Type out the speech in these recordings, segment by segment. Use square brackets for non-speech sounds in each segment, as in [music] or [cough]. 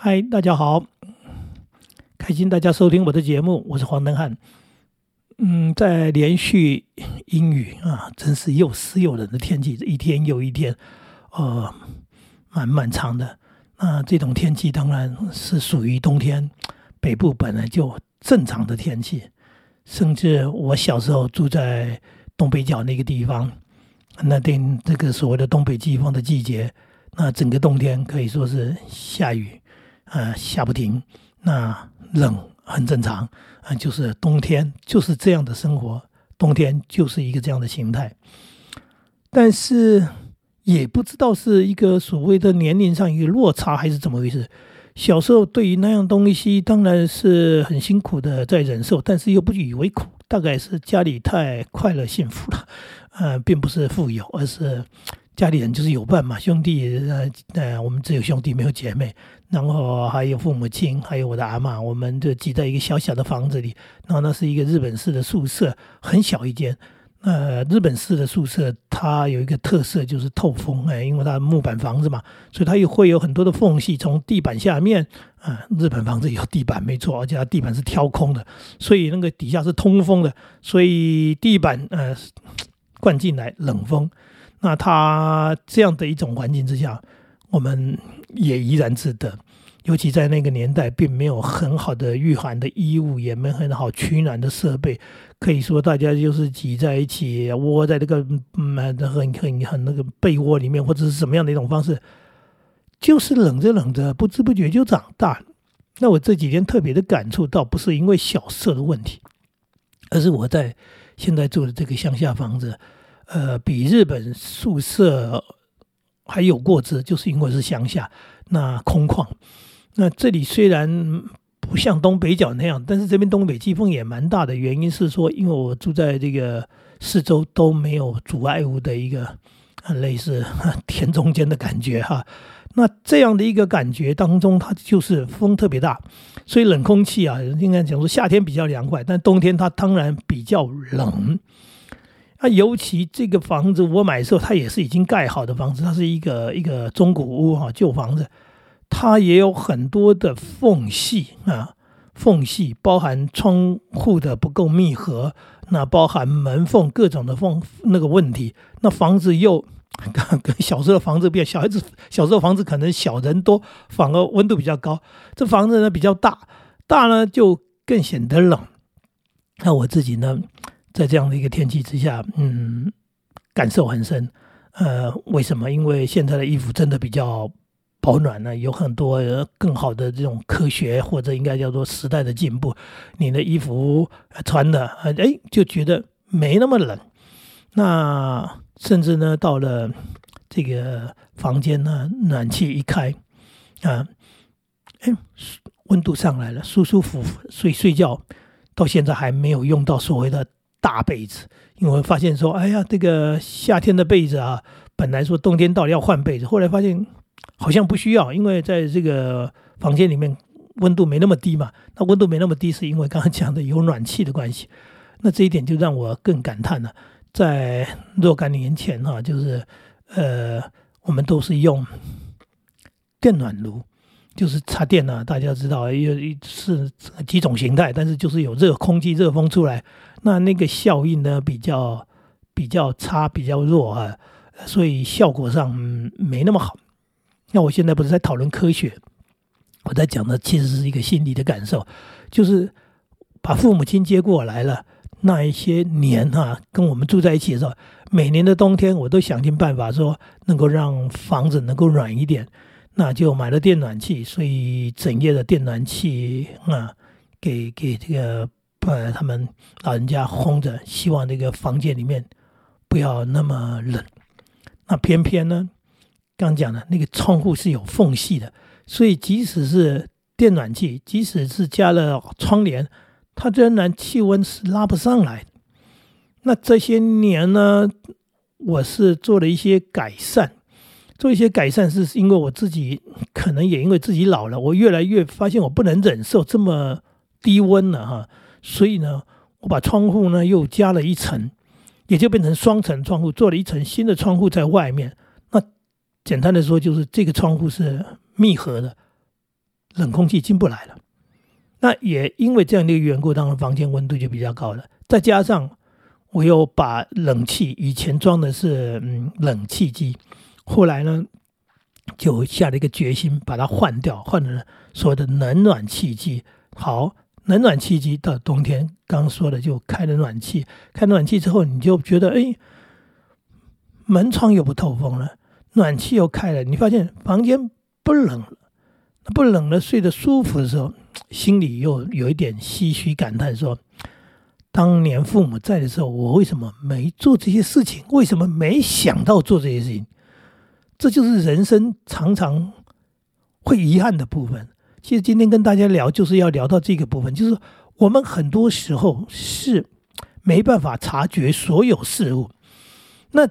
嗨，大家好，开心大家收听我的节目，我是黄登汉。嗯，在连续阴雨啊，真是又湿又冷的天气，一天又一天，呃，蛮漫长的。那这种天气当然是属于冬天，北部本来就正常的天气。甚至我小时候住在东北角那个地方，那天这个所谓的东北季风的季节，那整个冬天可以说是下雨。呃，下不停，那冷很正常，啊，就是冬天就是这样的生活，冬天就是一个这样的形态。但是也不知道是一个所谓的年龄上一个落差，还是怎么回事。小时候对于那样东西，当然是很辛苦的在忍受，但是又不以为苦，大概是家里太快乐幸福了，呃，并不是富有，而是。家里人就是有伴嘛，兄弟呃呃，我们只有兄弟没有姐妹，然后还有父母亲，还有我的阿妈，我们就挤在一个小小的房子里。然后那是一个日本式的宿舍，很小一间。呃，日本式的宿舍它有一个特色就是透风，哎，因为它木板房子嘛，所以它也会有很多的缝隙，从地板下面啊，日本房子有地板没错，而且它地板是挑空的，所以那个底下是通风的，所以地板呃 [tsk] 灌进来冷风。那它这样的一种环境之下，我们也怡然自得。尤其在那个年代，并没有很好的御寒的衣物，也没很好取暖的设备。可以说，大家就是挤在一起，窝在这个嗯很很很那个被窝里面，或者是什么样的一种方式，就是冷着冷着，不知不觉就长大。那我这几天特别的感触到，不是因为小色的问题，而是我在现在住的这个乡下房子。呃，比日本宿舍还有过之，就是因为是乡下，那空旷。那这里虽然不像东北角那样，但是这边东北季风也蛮大的。原因是说，因为我住在这个四周都没有阻碍物的一个很类似 [laughs] 田中间的感觉哈。那这样的一个感觉当中，它就是风特别大，所以冷空气啊，应该讲说夏天比较凉快，但冬天它当然比较冷。那尤其这个房子我买的时候，它也是已经盖好的房子，它是一个一个中古屋哈，旧房子，它也有很多的缝隙啊，缝隙包含窗户的不够密合，那包含门缝各种的缝那个问题。那房子又 [laughs] 跟小时候的房子比较，小孩子小时候房子可能小人多，反而温度比较高。这房子呢比较大，大呢就更显得冷。那我自己呢？在这样的一个天气之下，嗯，感受很深。呃，为什么？因为现在的衣服真的比较保暖呢，有很多更好的这种科学或者应该叫做时代的进步。你的衣服穿的，哎，就觉得没那么冷。那甚至呢，到了这个房间呢，暖气一开，啊，哎，温度上来了，舒舒服服睡睡觉。到现在还没有用到所谓的。大被子，因为发现说，哎呀，这个夏天的被子啊，本来说冬天到了要换被子，后来发现好像不需要，因为在这个房间里面温度没那么低嘛。那温度没那么低，是因为刚刚讲的有暖气的关系。那这一点就让我更感叹了，在若干年前哈，就是呃，我们都是用电暖炉。就是插电呢，大家知道有是几种形态，但是就是有热空气、热风出来，那那个效应呢比较比较差、比较弱啊，所以效果上没那么好。那我现在不是在讨论科学，我在讲的其实是一个心理的感受，就是把父母亲接过来了那一些年哈，跟我们住在一起的时候，每年的冬天我都想尽办法说能够让房子能够软一点。那就买了电暖气，所以整夜的电暖气啊，给给这个呃他们老人家烘着，希望这个房间里面不要那么冷。那偏偏呢，刚讲的那个窗户是有缝隙的，所以即使是电暖气，即使是加了窗帘，它仍然气温是拉不上来。那这些年呢，我是做了一些改善。做一些改善，是因为我自己可能也因为自己老了，我越来越发现我不能忍受这么低温了哈，所以呢，我把窗户呢又加了一层，也就变成双层窗户，做了一层新的窗户在外面。那简单的说，就是这个窗户是密合的，冷空气进不来了。那也因为这样的一个缘故，当然房间温度就比较高了。再加上我又把冷气以前装的是嗯冷气机，后来呢就下了一个决心把它换掉，换成所谓的冷暖气机。好，冷暖气机到冬天刚说的就开了暖气，开暖气之后你就觉得哎，门窗又不透风了，暖气又开了，你发现房间不冷了，不冷了，睡得舒服的时候。心里又有一点唏嘘感叹，说：“当年父母在的时候，我为什么没做这些事情？为什么没想到做这些事情？这就是人生常常会遗憾的部分。其实今天跟大家聊，就是要聊到这个部分，就是我们很多时候是没办法察觉所有事物。那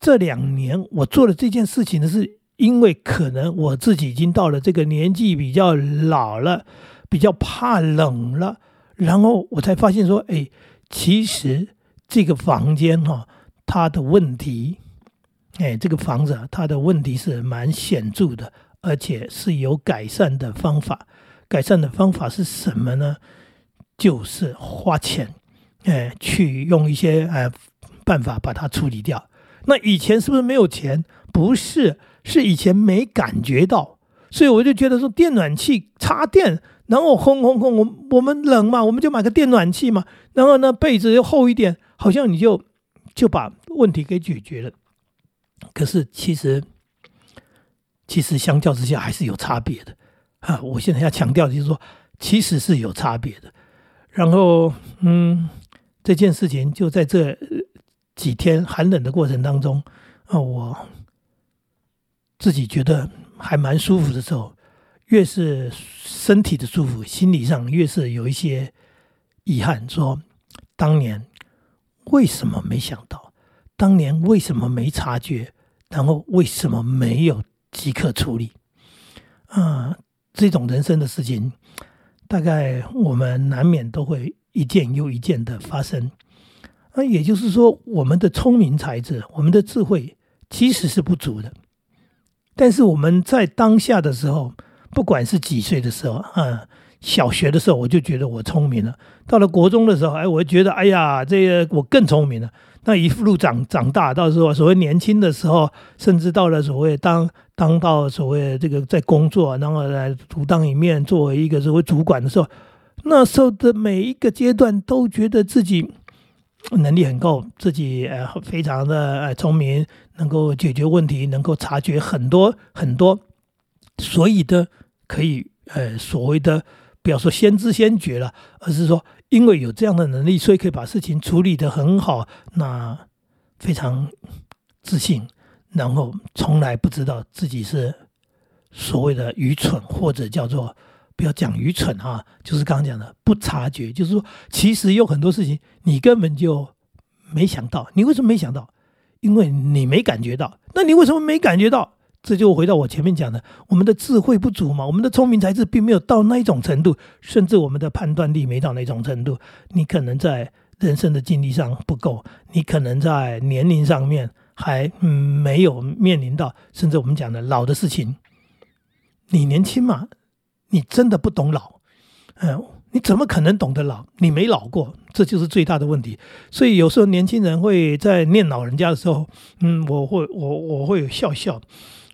这两年我做了这件事情呢是。”因为可能我自己已经到了这个年纪，比较老了，比较怕冷了，然后我才发现说，哎，其实这个房间哈，它的问题，哎，这个房子啊它的问题是蛮显著的，而且是有改善的方法。改善的方法是什么呢？就是花钱，哎，去用一些呃办法把它处理掉。那以前是不是没有钱？不是。是以前没感觉到，所以我就觉得说电暖气插电，然后轰轰轰，我我们冷嘛，我们就买个电暖气嘛，然后呢被子又厚一点，好像你就就把问题给解决了。可是其实其实相较之下还是有差别的啊！我现在要强调的就是说，其实是有差别的。然后嗯，这件事情就在这几天寒冷的过程当中啊，我。自己觉得还蛮舒服的时候，越是身体的舒服，心理上越是有一些遗憾。说当年为什么没想到？当年为什么没察觉？然后为什么没有即刻处理？啊，这种人生的事情，大概我们难免都会一件又一件的发生。那也就是说，我们的聪明才智，我们的智慧其实是不足的。但是我们在当下的时候，不管是几岁的时候，嗯，小学的时候我就觉得我聪明了；到了国中的时候，哎，我觉得哎呀，这个我更聪明了。那一路长长大，到时候所谓年轻的时候，甚至到了所谓当当到所谓这个在工作，然后来独当一面，作为一个所谓主管的时候，那时候的每一个阶段，都觉得自己。能力很够，自己呃非常的呃聪明，能够解决问题，能够察觉很多很多，所以的可以呃所谓的不要说先知先觉了，而是说因为有这样的能力，所以可以把事情处理的很好，那非常自信，然后从来不知道自己是所谓的愚蠢或者叫做。不要讲愚蠢啊，就是刚刚讲的不察觉，就是说，其实有很多事情你根本就没想到。你为什么没想到？因为你没感觉到。那你为什么没感觉到？这就回到我前面讲的，我们的智慧不足嘛，我们的聪明才智并没有到那一种程度，甚至我们的判断力没到那种程度。你可能在人生的经历上不够，你可能在年龄上面还没有面临到，甚至我们讲的老的事情。你年轻嘛？你真的不懂老，嗯，你怎么可能懂得老？你没老过，这就是最大的问题。所以有时候年轻人会在念老人家的时候，嗯，我会我我会笑笑，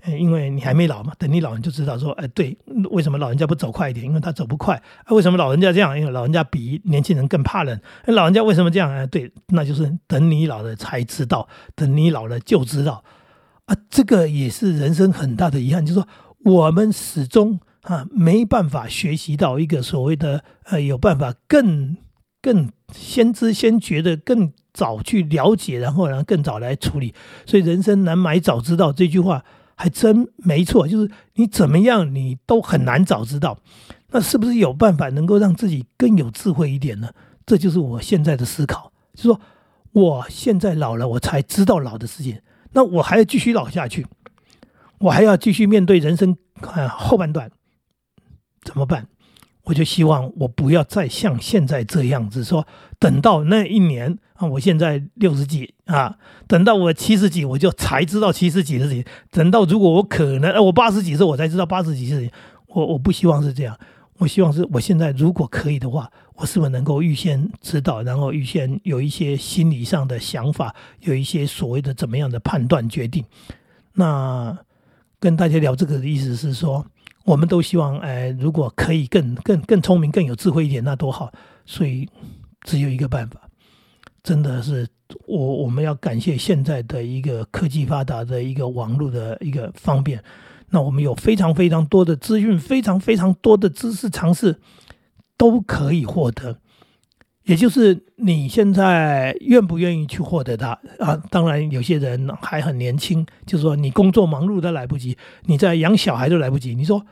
因为你还没老嘛。等你老人就知道说，哎，对，为什么老人家不走快一点？因为他走不快啊。为什么老人家这样？因为老人家比年轻人更怕冷。那。老人家为什么这样？哎，对，那就是等你老了才知道，等你老了就知道。啊，这个也是人生很大的遗憾，就是说我们始终。啊，没办法学习到一个所谓的呃，有办法更更先知先觉的更早去了解，然后然后更早来处理。所以人生难买早知道这句话还真没错，就是你怎么样你都很难早知道。那是不是有办法能够让自己更有智慧一点呢？这就是我现在的思考，就说我现在老了，我才知道老的事情，那我还要继续老下去，我还要继续面对人生后半段。怎么办？我就希望我不要再像现在这样子说，等到那一年啊，我现在六十几啊，等到我七十几，我就才知道七十几的事情。等到如果我可能，我八十几时候我才知道八十几事情。我我不希望是这样，我希望是我现在如果可以的话，我是不是能够预先知道，然后预先有一些心理上的想法，有一些所谓的怎么样的判断决定？那跟大家聊这个的意思是说，我们都希望，哎，如果可以更更更聪明、更有智慧一点，那多好。所以只有一个办法，真的是我我们要感谢现在的一个科技发达的一个网络的一个方便。那我们有非常非常多的资讯，非常非常多的知识尝试都可以获得。也就是你现在愿不愿意去获得它啊？当然，有些人还很年轻，就是说你工作忙碌都来不及，你在养小孩都来不及。你说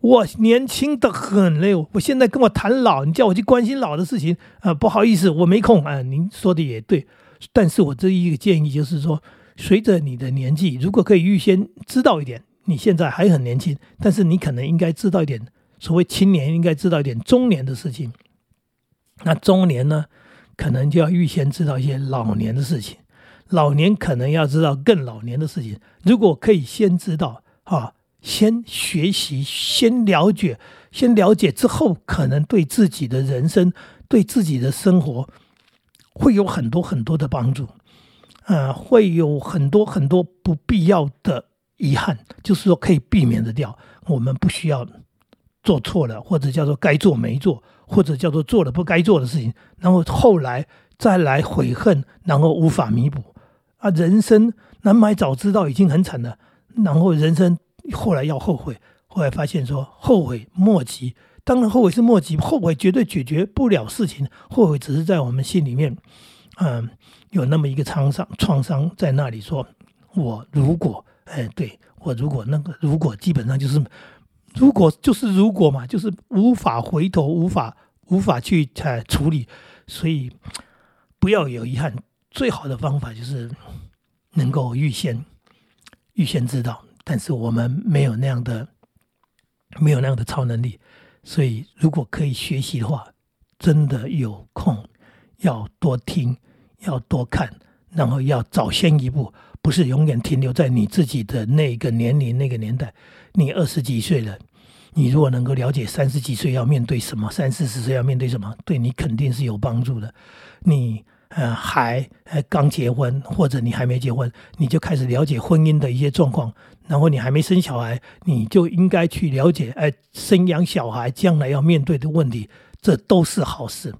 我年轻的很嘞，我现在跟我谈老，你叫我去关心老的事情啊？不好意思，我没空啊。您说的也对，但是我这一个建议就是说，随着你的年纪，如果可以预先知道一点，你现在还很年轻，但是你可能应该知道一点，所谓青年应该知道一点中年的事情。那中年呢，可能就要预先知道一些老年的事情；老年可能要知道更老年的事情。如果可以先知道啊，先学习，先了解，先了解之后，可能对自己的人生、对自己的生活会有很多很多的帮助。呃，会有很多很多不必要的遗憾，就是说可以避免的掉。我们不需要做错了，或者叫做该做没做。或者叫做做了不该做的事情，然后后来再来悔恨，然后无法弥补啊！人生难买早知道已经很惨了，然后人生后来要后悔，后来发现说后悔莫及。当然后悔是莫及，后悔绝对解决不了事情，后悔只是在我们心里面，嗯，有那么一个创伤，创伤在那里。说我如果，哎，对我如果那个如果基本上就是。如果就是如果嘛，就是无法回头，无法无法去呃处理，所以不要有遗憾。最好的方法就是能够预先预先知道，但是我们没有那样的没有那样的超能力，所以如果可以学习的话，真的有空要多听，要多看，然后要早先一步，不是永远停留在你自己的那个年龄那个年代。你二十几岁了，你如果能够了解三十几岁要面对什么，三四十岁要面对什么，对你肯定是有帮助的。你呃还呃刚结婚，或者你还没结婚，你就开始了解婚姻的一些状况，然后你还没生小孩，你就应该去了解，哎，生养小孩将来要面对的问题，这都是好事。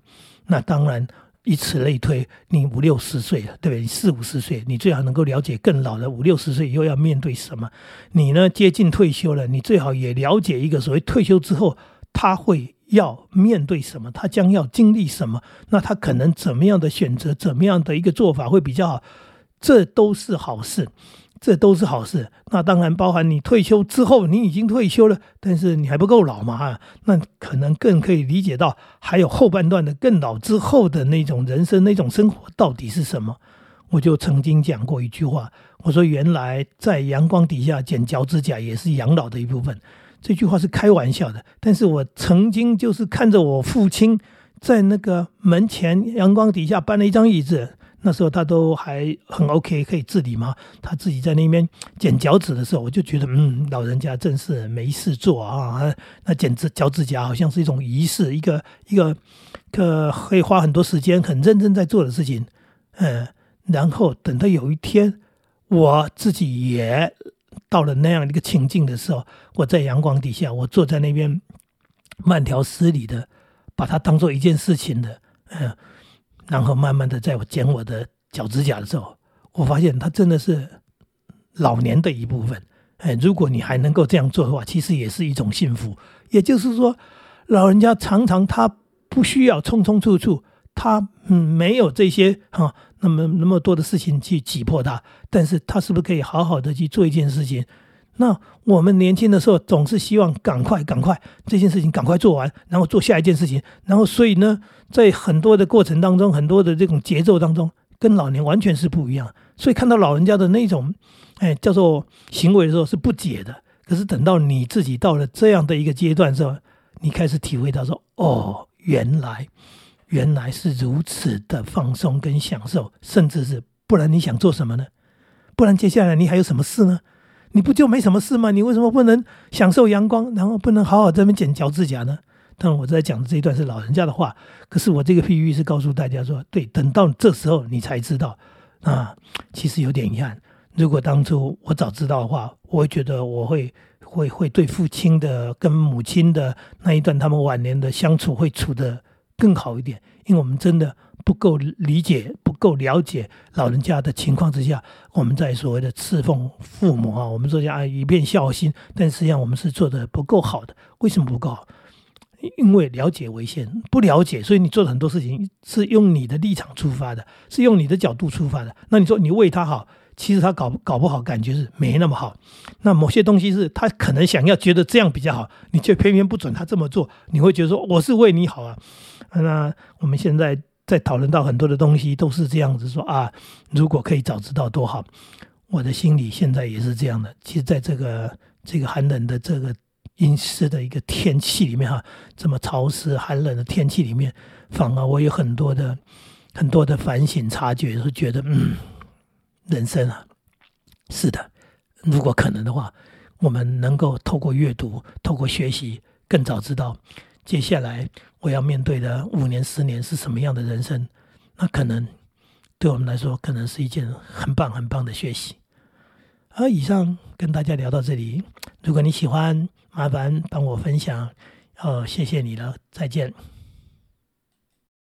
那当然。以此类推，你五六十岁了，对不对？四五十岁，你最好能够了解更老的五六十岁以后要面对什么。你呢，接近退休了，你最好也了解一个所谓退休之后他会要面对什么，他将要经历什么，那他可能怎么样的选择，怎么样的一个做法会比较好，这都是好事。这都是好事，那当然包含你退休之后，你已经退休了，但是你还不够老嘛哈，那可能更可以理解到还有后半段的更老之后的那种人生那种生活到底是什么。我就曾经讲过一句话，我说原来在阳光底下剪脚趾甲也是养老的一部分。这句话是开玩笑的，但是我曾经就是看着我父亲在那个门前阳光底下搬了一张椅子。那时候他都还很 OK，可以自理嘛。他自己在那边剪脚趾的时候，我就觉得，嗯，老人家真是没事做啊。那剪指脚趾甲好像是一种仪式，一个一个个可以花很多时间、很认真在做的事情。嗯，然后等到有一天我自己也到了那样一个情境的时候，我在阳光底下，我坐在那边慢条斯理的把它当做一件事情的，嗯。然后慢慢的，在我剪我的脚趾甲的时候，我发现它真的是老年的一部分。哎，如果你还能够这样做的话，其实也是一种幸福。也就是说，老人家常常他不需要匆匆处处，他嗯没有这些哈那么那么多的事情去挤破他，但是他是不是可以好好的去做一件事情？那我们年轻的时候总是希望赶快赶快这件事情赶快做完，然后做下一件事情，然后所以呢，在很多的过程当中，很多的这种节奏当中，跟老年完全是不一样。所以看到老人家的那种，哎，叫做行为的时候是不解的。可是等到你自己到了这样的一个阶段的时候，你开始体会到说，哦，原来原来是如此的放松跟享受，甚至是不然你想做什么呢？不然接下来你还有什么事呢？你不就没什么事吗？你为什么不能享受阳光，然后不能好好在那边剪脚趾甲呢？当然，我在讲的这一段是老人家的话，可是我这个譬喻是告诉大家说，对，等到这时候你才知道啊，其实有点遗憾。如果当初我早知道的话，我会觉得我会会会对父亲的跟母亲的那一段他们晚年的相处会处得更好一点，因为我们真的不够理解、不够了解老人家的情况之下，我们在所谓的侍奉父母啊，我们说讲一片孝心，但实际上我们是做的不够好的。为什么不够好？因为了解为先，不了解，所以你做的很多事情是用你的立场出发的，是用你的角度出发的。那你说你为他好？其实他搞搞不好，感觉是没那么好。那某些东西是他可能想要觉得这样比较好，你却偏偏不准他这么做。你会觉得说我是为你好啊。那我们现在在讨论到很多的东西都是这样子说啊，如果可以早知道多好。我的心里现在也是这样的。其实，在这个这个寒冷的这个阴湿的一个天气里面哈，这么潮湿寒冷的天气里面，反而我有很多的很多的反省察觉，是觉得嗯。人生啊，是的，如果可能的话，我们能够透过阅读、透过学习，更早知道接下来我要面对的五年、十年是什么样的人生，那可能对我们来说，可能是一件很棒、很棒的学习。而以上跟大家聊到这里，如果你喜欢，麻烦帮我分享，哦，谢谢你了，再见。